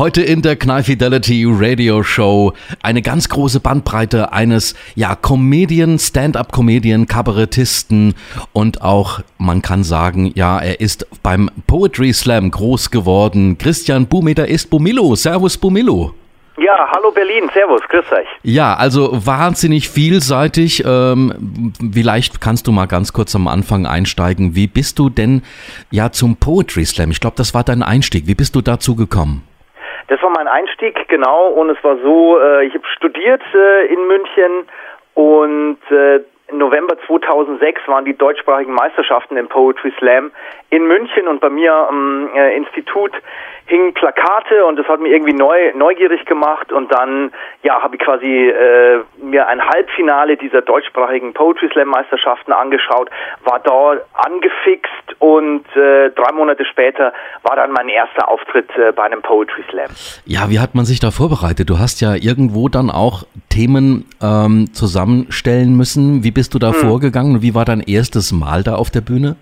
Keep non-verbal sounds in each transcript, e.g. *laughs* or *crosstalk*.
Heute in der Knall Fidelity Radio Show eine ganz große Bandbreite eines ja Comedian, Stand-up-Comedian, Kabarettisten und auch man kann sagen, ja, er ist beim Poetry Slam groß geworden. Christian Bumeter ist Bumillo. Servus Bumillo. Ja, hallo Berlin, Servus, grüß euch. Ja, also wahnsinnig vielseitig. Ähm, vielleicht kannst du mal ganz kurz am Anfang einsteigen. Wie bist du denn ja zum Poetry Slam? Ich glaube, das war dein Einstieg. Wie bist du dazu gekommen? Das war mein Einstieg, genau. Und es war so, äh, ich habe studiert äh, in München und äh, November 2006 waren die deutschsprachigen Meisterschaften im Poetry Slam in München und bei mir am äh, Institut hingen Plakate und das hat mir irgendwie neu, neugierig gemacht und dann ja habe ich quasi äh, mir ein Halbfinale dieser deutschsprachigen Poetry Slam Meisterschaften angeschaut, war da angefixt und äh, drei Monate später war dann mein erster Auftritt äh, bei einem Poetry Slam. Ja, wie hat man sich da vorbereitet? Du hast ja irgendwo dann auch Themen ähm, zusammenstellen müssen. Wie bist du da hm. vorgegangen und wie war dein erstes Mal da auf der Bühne?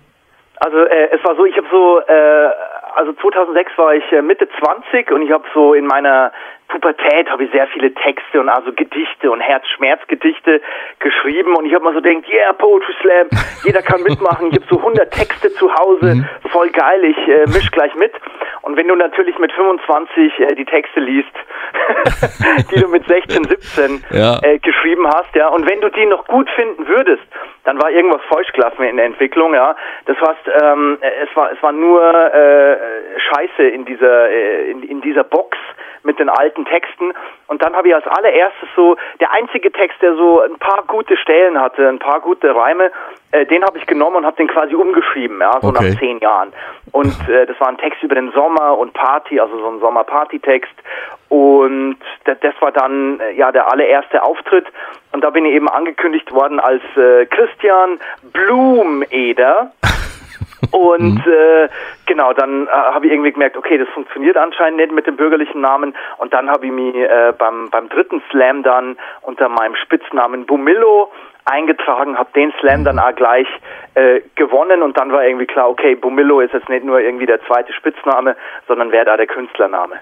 Also äh, es war so, ich habe so äh, also 2006 war ich äh, Mitte 20 und ich habe so in meiner Pubertät habe ich sehr viele Texte und also Gedichte und Herzschmerzgedichte geschrieben und ich habe mal so denkt, yeah, Poetry Slam, jeder kann mitmachen. Ich habe so 100 Texte zu Hause, mhm. voll geil, ich äh, misch gleich mit. Und wenn du natürlich mit 25 äh, die Texte liest, *laughs* die du mit 16, 17 ja. äh, geschrieben hast, ja, und wenn du die noch gut finden würdest, dann war irgendwas falsch gelaufen in der Entwicklung, ja. Das heißt, ähm, es war es war nur äh, Scheiße in dieser äh, in, in dieser Box mit den alten Texten. Und dann habe ich als allererstes so, der einzige Text, der so ein paar gute Stellen hatte, ein paar gute Reime, äh, den habe ich genommen und habe den quasi umgeschrieben, ja, so okay. nach zehn Jahren. Und *laughs* äh, das war ein Text über den Sommer und Party, also so ein Sommerparty-Text. Und das, war dann äh, ja der allererste Auftritt. Und da bin ich eben angekündigt worden als äh, Christian Blumeder. Und mhm. äh, genau, dann äh, habe ich irgendwie gemerkt, okay, das funktioniert anscheinend nicht mit dem bürgerlichen Namen. Und dann habe ich mich äh, beim, beim dritten Slam dann unter meinem Spitznamen Bumillo eingetragen, habe den Slam dann auch gleich äh, gewonnen und dann war irgendwie klar, okay, Bumillo ist jetzt nicht nur irgendwie der zweite Spitzname, sondern wäre da der Künstlername.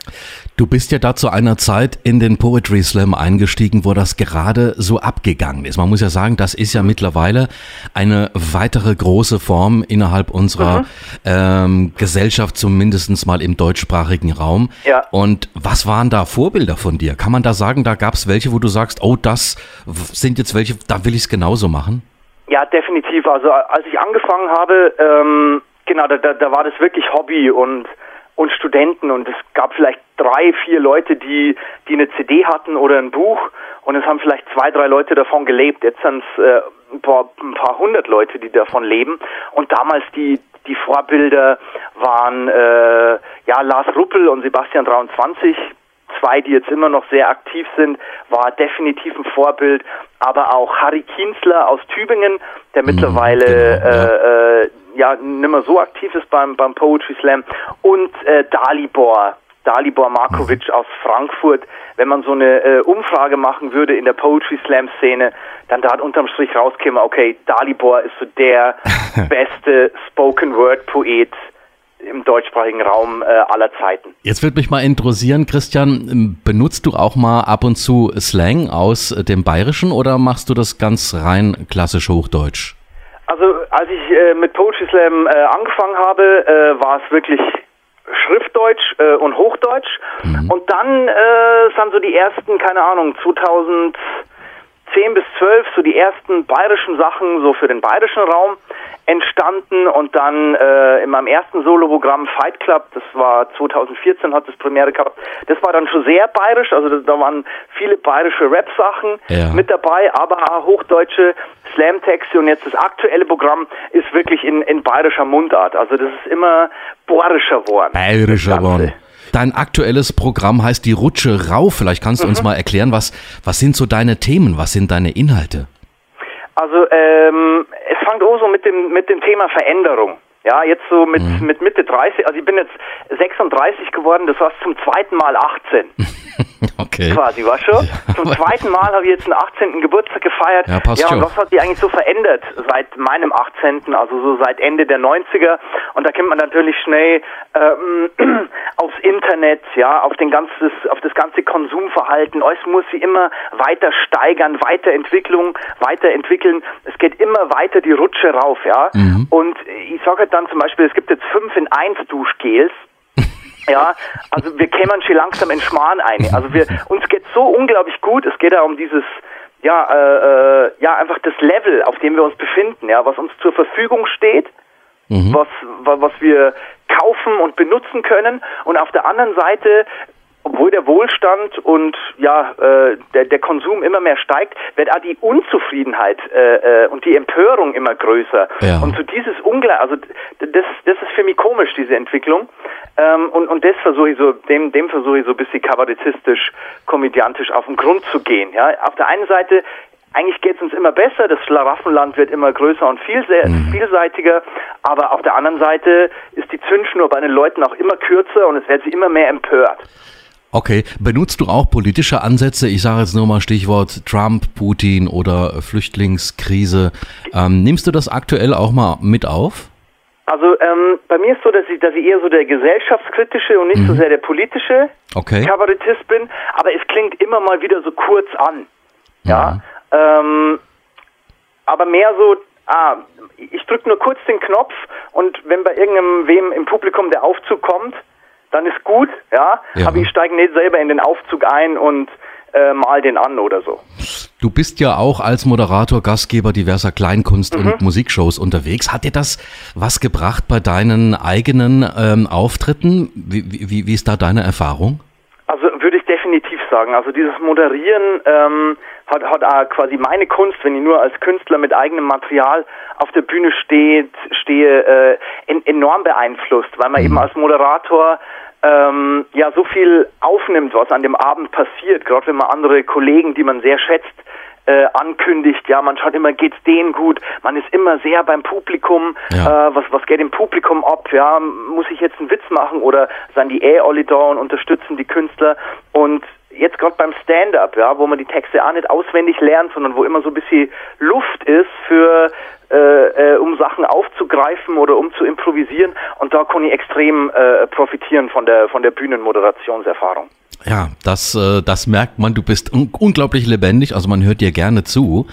Du bist ja da zu einer Zeit in den Poetry Slam eingestiegen, wo das gerade so abgegangen ist. Man muss ja sagen, das ist ja mittlerweile eine weitere große Form innerhalb unserer mhm. ähm, Gesellschaft, zumindest mal im deutschsprachigen Raum. Ja. Und was waren da Vorbilder von dir? Kann man da sagen, da gab es welche, wo du sagst, oh, das sind jetzt welche, da will ich es genauso machen? Ja, definitiv. Also als ich angefangen habe, ähm, genau, da, da, da war das wirklich Hobby und und Studenten und es gab vielleicht drei, vier Leute, die, die eine CD hatten oder ein Buch und es haben vielleicht zwei, drei Leute davon gelebt. Jetzt sind es äh, ein, paar, ein paar hundert Leute, die davon leben und damals die, die Vorbilder waren äh, ja Lars Ruppel und Sebastian 23, zwei, die jetzt immer noch sehr aktiv sind, war definitiv ein Vorbild, aber auch Harry Kienzler aus Tübingen, der mhm, mittlerweile genau, ja. Äh, äh, ja nicht mehr so aktiv ist beim, beim Poetry Slam und äh, Dalibor, Dalibor Markovic mhm. aus Frankfurt. Wenn man so eine äh, Umfrage machen würde in der Poetry Slam Szene, dann da unterm Strich rauskäme, okay, Dalibor ist so der *laughs* beste Spoken Word Poet im deutschsprachigen Raum äh, aller Zeiten. Jetzt würde mich mal interessieren, Christian, benutzt du auch mal ab und zu Slang aus dem Bayerischen oder machst du das ganz rein klassisch Hochdeutsch? Also als ich äh, mit Poetry Slam äh, angefangen habe, äh, war es wirklich Schriftdeutsch äh, und Hochdeutsch. Mhm. Und dann äh, sind so die ersten, keine Ahnung, 2010 bis 12 so die ersten bayerischen Sachen so für den bayerischen Raum entstanden und dann äh, in meinem ersten Soloprogramm Fight Club, das war 2014, hat das Premiere gehabt, das war dann schon sehr bayerisch, also da, da waren viele bayerische Rap-Sachen ja. mit dabei, aber auch hochdeutsche Slam-Texte und jetzt das aktuelle Programm ist wirklich in, in bayerischer Mundart, also das ist immer bohrischer geworden. Bayerischer geworden. Dein aktuelles Programm heißt die Rutsche Rau. Vielleicht kannst du mhm. uns mal erklären, was, was sind so deine Themen, was sind deine Inhalte? Also ähm, es fängt auch so mit dem mit dem Thema Veränderung. Ja, jetzt so mit mhm. mit Mitte 30, also ich bin jetzt 36 geworden, das war zum zweiten Mal 18. *laughs* Okay. Quasi, war schon. Ja. Zum zweiten Mal habe ich jetzt einen 18. Geburtstag gefeiert. Ja, passt ja und schon. was hat sich eigentlich so verändert seit meinem 18., also so seit Ende der 90er? Und da kennt man natürlich schnell ähm, *clears throat* aufs Internet, ja, auf den ganzes, auf das ganze Konsumverhalten. Es muss sich immer weiter steigern, Weiterentwicklung, weiterentwickeln. Es geht immer weiter die Rutsche rauf, ja. Mhm. Und ich sage halt dann zum Beispiel, es gibt jetzt fünf in eins Duschgels. *laughs* Ja, also wir kämen schon langsam in Schmarrn ein. Also wir, uns geht so unglaublich gut. Es geht ja um dieses, ja, äh, äh, ja, einfach das Level, auf dem wir uns befinden, ja, was uns zur Verfügung steht, mhm. was, was wir kaufen und benutzen können. Und auf der anderen Seite obwohl der Wohlstand und ja äh, der, der Konsum immer mehr steigt, wird auch die Unzufriedenheit äh, äh, und die Empörung immer größer. Ja. Und so dieses Ungleich, also das, das ist für mich komisch, diese Entwicklung. Ähm, und, und das versuche ich so, dem, dem versuche ich so ein bisschen kabarettistisch, komödiantisch auf den Grund zu gehen. Ja, auf der einen Seite eigentlich geht es uns immer besser, das Schlaraffenland wird immer größer und viel, mhm. vielseitiger, aber auf der anderen Seite ist die Zündschnur bei den Leuten auch immer kürzer und es wird sie immer mehr empört. Okay, benutzt du auch politische Ansätze? Ich sage jetzt nur mal Stichwort Trump, Putin oder Flüchtlingskrise. Ähm, nimmst du das aktuell auch mal mit auf? Also ähm, bei mir ist so, dass ich, dass ich eher so der gesellschaftskritische und nicht mhm. so sehr der politische okay. Kabarettist bin, aber es klingt immer mal wieder so kurz an. Ja. ja? Ähm, aber mehr so, ah, ich drücke nur kurz den Knopf und wenn bei irgendeinem wem im Publikum der Aufzug kommt, dann ist gut, ja, ja. aber ich steige nicht selber in den Aufzug ein und äh, mal den an oder so. Du bist ja auch als Moderator, Gastgeber diverser Kleinkunst- mhm. und Musikshows unterwegs. Hat dir das was gebracht bei deinen eigenen ähm, Auftritten? Wie, wie, wie ist da deine Erfahrung? Würde ich definitiv sagen. Also dieses Moderieren ähm, hat, hat auch quasi meine Kunst, wenn ich nur als Künstler mit eigenem Material auf der Bühne steht, stehe, äh, in, enorm beeinflusst, weil man mhm. eben als Moderator ähm, ja so viel aufnimmt, was an dem Abend passiert, gerade wenn man andere Kollegen, die man sehr schätzt, äh, ankündigt, ja, man schaut immer, geht's denen gut, man ist immer sehr beim Publikum, ja. äh, was, was geht im Publikum ab, ja, muss ich jetzt einen Witz machen oder sind die eh alle da und unterstützen die Künstler? Und jetzt gerade beim Stand-up, ja, wo man die Texte auch nicht auswendig lernt, sondern wo immer so ein bisschen Luft ist für äh, äh, um Sachen aufzugreifen oder um zu improvisieren. Und da kann ich extrem äh, profitieren von der von der Bühnenmoderationserfahrung. Ja, das, äh, das merkt man. Du bist un unglaublich lebendig, also man hört dir gerne zu.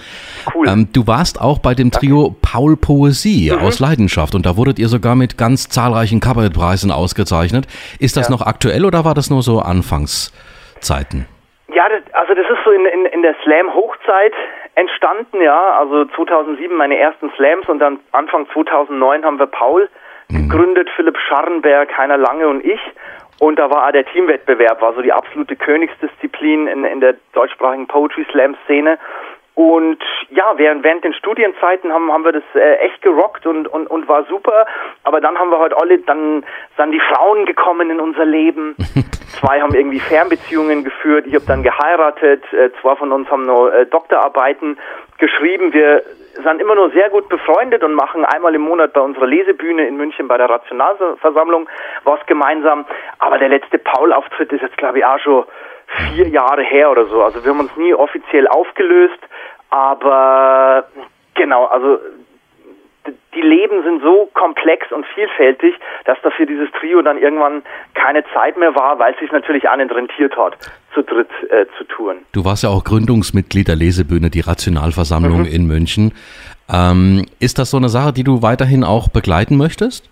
Cool. Ähm, du warst auch bei dem Trio Danke. Paul Poesie mhm. aus Leidenschaft und da wurdet ihr sogar mit ganz zahlreichen Kabarettpreisen ausgezeichnet. Ist das ja. noch aktuell oder war das nur so Anfangszeiten? Ja, das, also das ist so in, in, in der Slam-Hochzeit entstanden, ja. Also 2007 meine ersten Slams und dann Anfang 2009 haben wir Paul mhm. gegründet, Philipp Scharrenberg, Heiner Lange und ich. Und da war auch der Teamwettbewerb, war so die absolute Königsdisziplin in, in der deutschsprachigen Poetry Slam Szene. Und ja, während, während den Studienzeiten haben, haben wir das äh, echt gerockt und, und, und war super. Aber dann haben wir heute alle, dann sind die Frauen gekommen in unser Leben. *laughs* zwei haben irgendwie Fernbeziehungen geführt. Ich habe dann geheiratet. Äh, zwei von uns haben noch äh, Doktorarbeiten geschrieben. Wir sind immer nur sehr gut befreundet und machen einmal im Monat bei unserer Lesebühne in München bei der Rationalversammlung was gemeinsam. Aber der letzte Paul-Auftritt ist jetzt, glaube ich, auch schon vier Jahre her oder so. Also wir haben uns nie offiziell aufgelöst, aber genau, also die Leben sind so komplex und vielfältig, dass dafür dieses Trio dann irgendwann keine Zeit mehr war, weil es sich natürlich nicht rentiert hat, zu dritt äh, zu tun. Du warst ja auch Gründungsmitglied der Lesebühne, die Rationalversammlung mhm. in München. Ähm, ist das so eine Sache, die du weiterhin auch begleiten möchtest?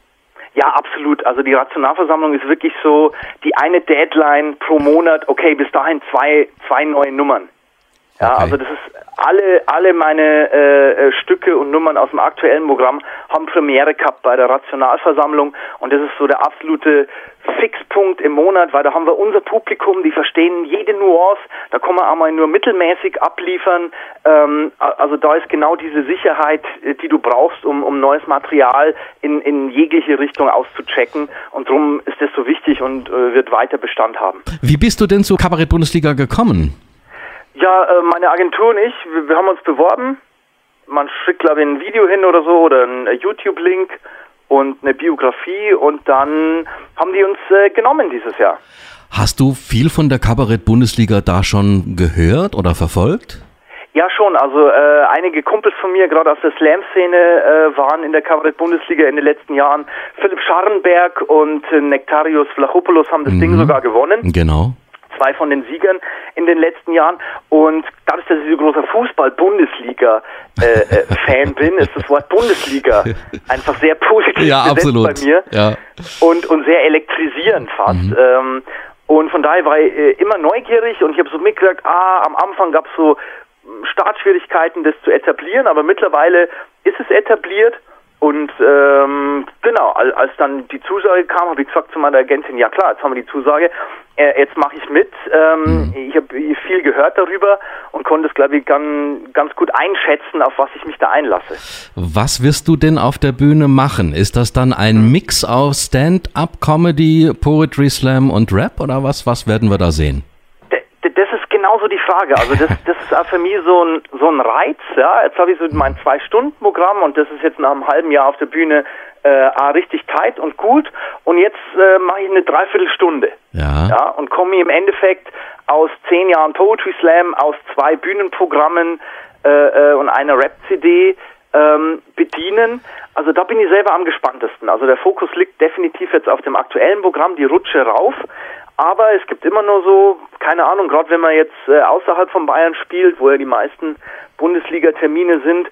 Ja, absolut. Also die Rationalversammlung ist wirklich so die eine Deadline pro Monat. Okay, bis dahin zwei, zwei neue Nummern. Ja, okay. also das ist alle, alle meine äh, äh, Stücke und Nummern aus dem aktuellen Programm haben Premiere gehabt bei der Rationalversammlung und das ist so der absolute Fixpunkt im Monat, weil da haben wir unser Publikum, die verstehen jede Nuance, da kann man einmal nur mittelmäßig abliefern. Ähm, also da ist genau diese Sicherheit, äh, die du brauchst, um, um neues Material in, in jegliche Richtung auszuchecken und darum ist das so wichtig und äh, wird weiter Bestand haben. Wie bist du denn zur Kabarett-Bundesliga gekommen? Ja, äh, meine Agentur und ich, wir, wir haben uns beworben. Man schickt, glaube ich, ein Video hin oder so oder einen äh, YouTube-Link und eine Biografie und dann haben die uns äh, genommen dieses Jahr. Hast du viel von der Kabarett-Bundesliga da schon gehört oder verfolgt? Ja, schon. Also äh, einige Kumpels von mir, gerade aus der Slam-Szene, äh, waren in der Kabarett-Bundesliga in den letzten Jahren. Philipp Scharrenberg und äh, Nektarios Vlachopoulos haben das mhm. Ding sogar gewonnen. Genau zwei von den Siegern in den letzten Jahren. Und dadurch, dass ich so großer Fußball-Bundesliga-Fan äh, *laughs* bin, ist das Wort Bundesliga einfach sehr positiv ja, absolut. bei mir ja. und, und sehr elektrisierend fast. Mhm. Ähm, und von daher war ich äh, immer neugierig und ich habe so mitgekriegt, ah, am Anfang gab es so hm, Startschwierigkeiten, das zu etablieren, aber mittlerweile ist es etabliert und ähm, genau, als dann die Zusage kam, habe ich gesagt zu meiner Agentin, ja klar, jetzt haben wir die Zusage, äh, jetzt mache ich mit. Ähm, mhm. Ich habe viel gehört darüber und konnte es, glaube ich, ganz, ganz gut einschätzen, auf was ich mich da einlasse. Was wirst du denn auf der Bühne machen? Ist das dann ein mhm. Mix aus Stand-up, Comedy, Poetry Slam und Rap oder was? Was werden wir da sehen? Genauso die Frage. Also das, das ist auch für mich so ein, so ein Reiz. Ja, jetzt habe ich so mein Zwei-Stunden-Programm und das ist jetzt nach einem halben Jahr auf der Bühne äh, richtig tight und gut. Und jetzt äh, mache ich eine Dreiviertelstunde. Ja. ja. Und komme im Endeffekt aus zehn Jahren Poetry Slam, aus zwei Bühnenprogrammen äh, äh, und einer Rap-CD ähm, bedienen. Also da bin ich selber am gespanntesten. Also der Fokus liegt definitiv jetzt auf dem aktuellen Programm, die Rutsche rauf. Aber es gibt immer nur so, keine Ahnung, gerade wenn man jetzt äh, außerhalb von Bayern spielt, wo ja die meisten Bundesliga-Termine sind,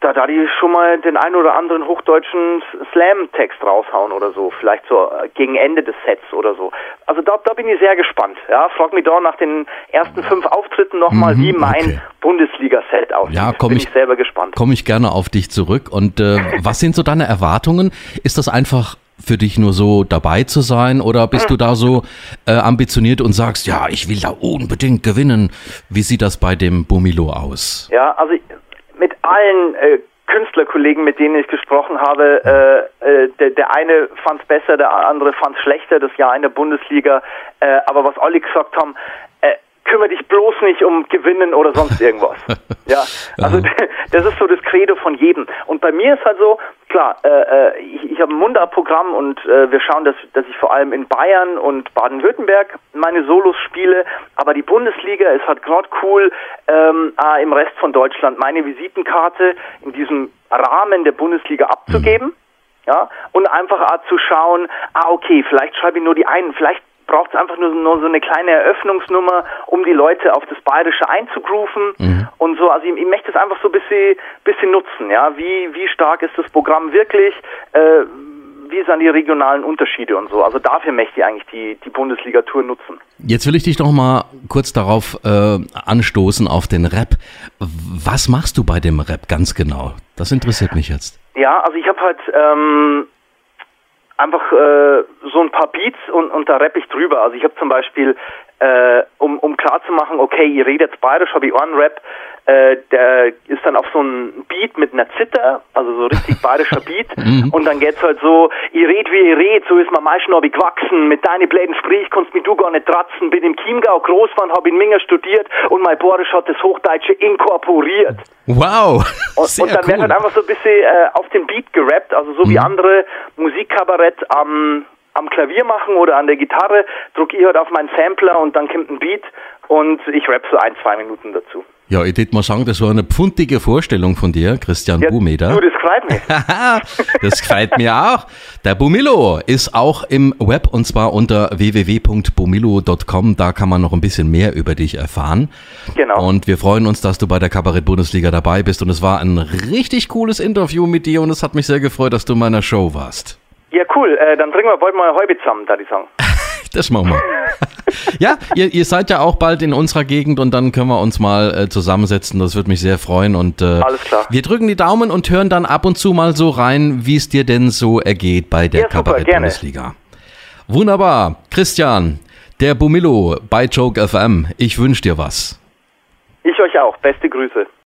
da da die schon mal den einen oder anderen hochdeutschen Slam-Text raushauen oder so, vielleicht so äh, gegen Ende des Sets oder so. Also da, da bin ich sehr gespannt. Ja, frag mich da nach den ersten fünf Auftritten nochmal, mhm, wie mein okay. Bundesliga-Set aussieht. Ja, komm bin ich, ich selber gespannt. Komme ich gerne auf dich zurück. Und äh, was sind so deine Erwartungen? Ist das einfach für dich nur so dabei zu sein oder bist du da so äh, ambitioniert und sagst, ja, ich will da unbedingt gewinnen? Wie sieht das bei dem Bumilo aus? Ja, also mit allen äh, Künstlerkollegen, mit denen ich gesprochen habe, äh, äh, der, der eine fand es besser, der andere fand es schlechter, das Jahr in der Bundesliga. Äh, aber was alle gesagt haben, äh, kümmere dich bloß nicht um Gewinnen oder sonst irgendwas. *laughs* ja, also *laughs* das ist so das Credo von jedem. Und bei mir ist halt so, klar, äh, äh ich, ich habe ein Mundart-Programm und äh, wir schauen, dass, dass ich vor allem in Bayern und Baden-Württemberg meine Solos spiele, aber die Bundesliga ist halt gerade cool, ähm, äh, im Rest von Deutschland meine Visitenkarte in diesem Rahmen der Bundesliga abzugeben. Mhm. Ja, und einfach zu schauen, ah, okay, vielleicht schreibe ich nur die einen, vielleicht braucht es einfach nur, nur, so eine kleine Eröffnungsnummer, um die Leute auf das Bayerische einzugrooven mhm. und so. Also ich, ich möchte es einfach so ein bisschen, bisschen nutzen, ja. Wie, wie stark ist das Programm wirklich? Äh, wie sind die regionalen Unterschiede und so. Also dafür möchte ich eigentlich die, die Bundesliga-Tour nutzen. Jetzt will ich dich noch mal kurz darauf äh, anstoßen, auf den Rap. Was machst du bei dem Rap ganz genau? Das interessiert mich jetzt. Ja, also ich habe halt ähm, einfach äh, so ein paar Beats und, und da rapp ich drüber. Also ich habe zum Beispiel, äh, um, um klar zu machen, okay, ihr redet bayerisch, habe ich einen Rap, äh, der ist dann auf so ein Beat mit einer Zither, also so richtig bayerischer *laughs* Beat. Mhm. und dann geht's halt so, ihr red wie ihr red, so ist man meistens noch gewachsen, mit deinen Bläden sprich, kannst mit du gar nicht tratzen, bin im Chiemgau groß geworden, hab in Minger studiert und mein Borisch hat das Hochdeutsche inkorporiert. Wow! Und, und dann cool. wird halt einfach so ein bisschen äh, auf den Beat gerappt, also so mhm. wie andere Musikkabarett am am Klavier machen oder an der Gitarre, drücke ich halt auf meinen Sampler und dann kommt ein Beat und ich rap so ein, zwei Minuten dazu. Ja, ich würde mal sagen, das war eine pfundige Vorstellung von dir, Christian ja, Bumeder. Du, das freut mich. *laughs* das freut mir auch. Der Bumilo ist auch im Web und zwar unter www.bumilo.com. Da kann man noch ein bisschen mehr über dich erfahren. Genau. Und wir freuen uns, dass du bei der Kabarett-Bundesliga dabei bist. Und es war ein richtig cooles Interview mit dir und es hat mich sehr gefreut, dass du in meiner Show warst. Ja, cool. Äh, dann trinken wir bald mal Häube zusammen, da die sagen. Das machen wir. *laughs* ja, ihr, ihr, seid ja auch bald in unserer Gegend und dann können wir uns mal äh, zusammensetzen. Das würde mich sehr freuen. Und äh, Alles klar. wir drücken die Daumen und hören dann ab und zu mal so rein, wie es dir denn so ergeht bei der ja, Kabarett-Bundesliga. Wunderbar. Christian, der Bumillo bei Joke FM. Ich wünsche dir was. Ich euch auch. Beste Grüße.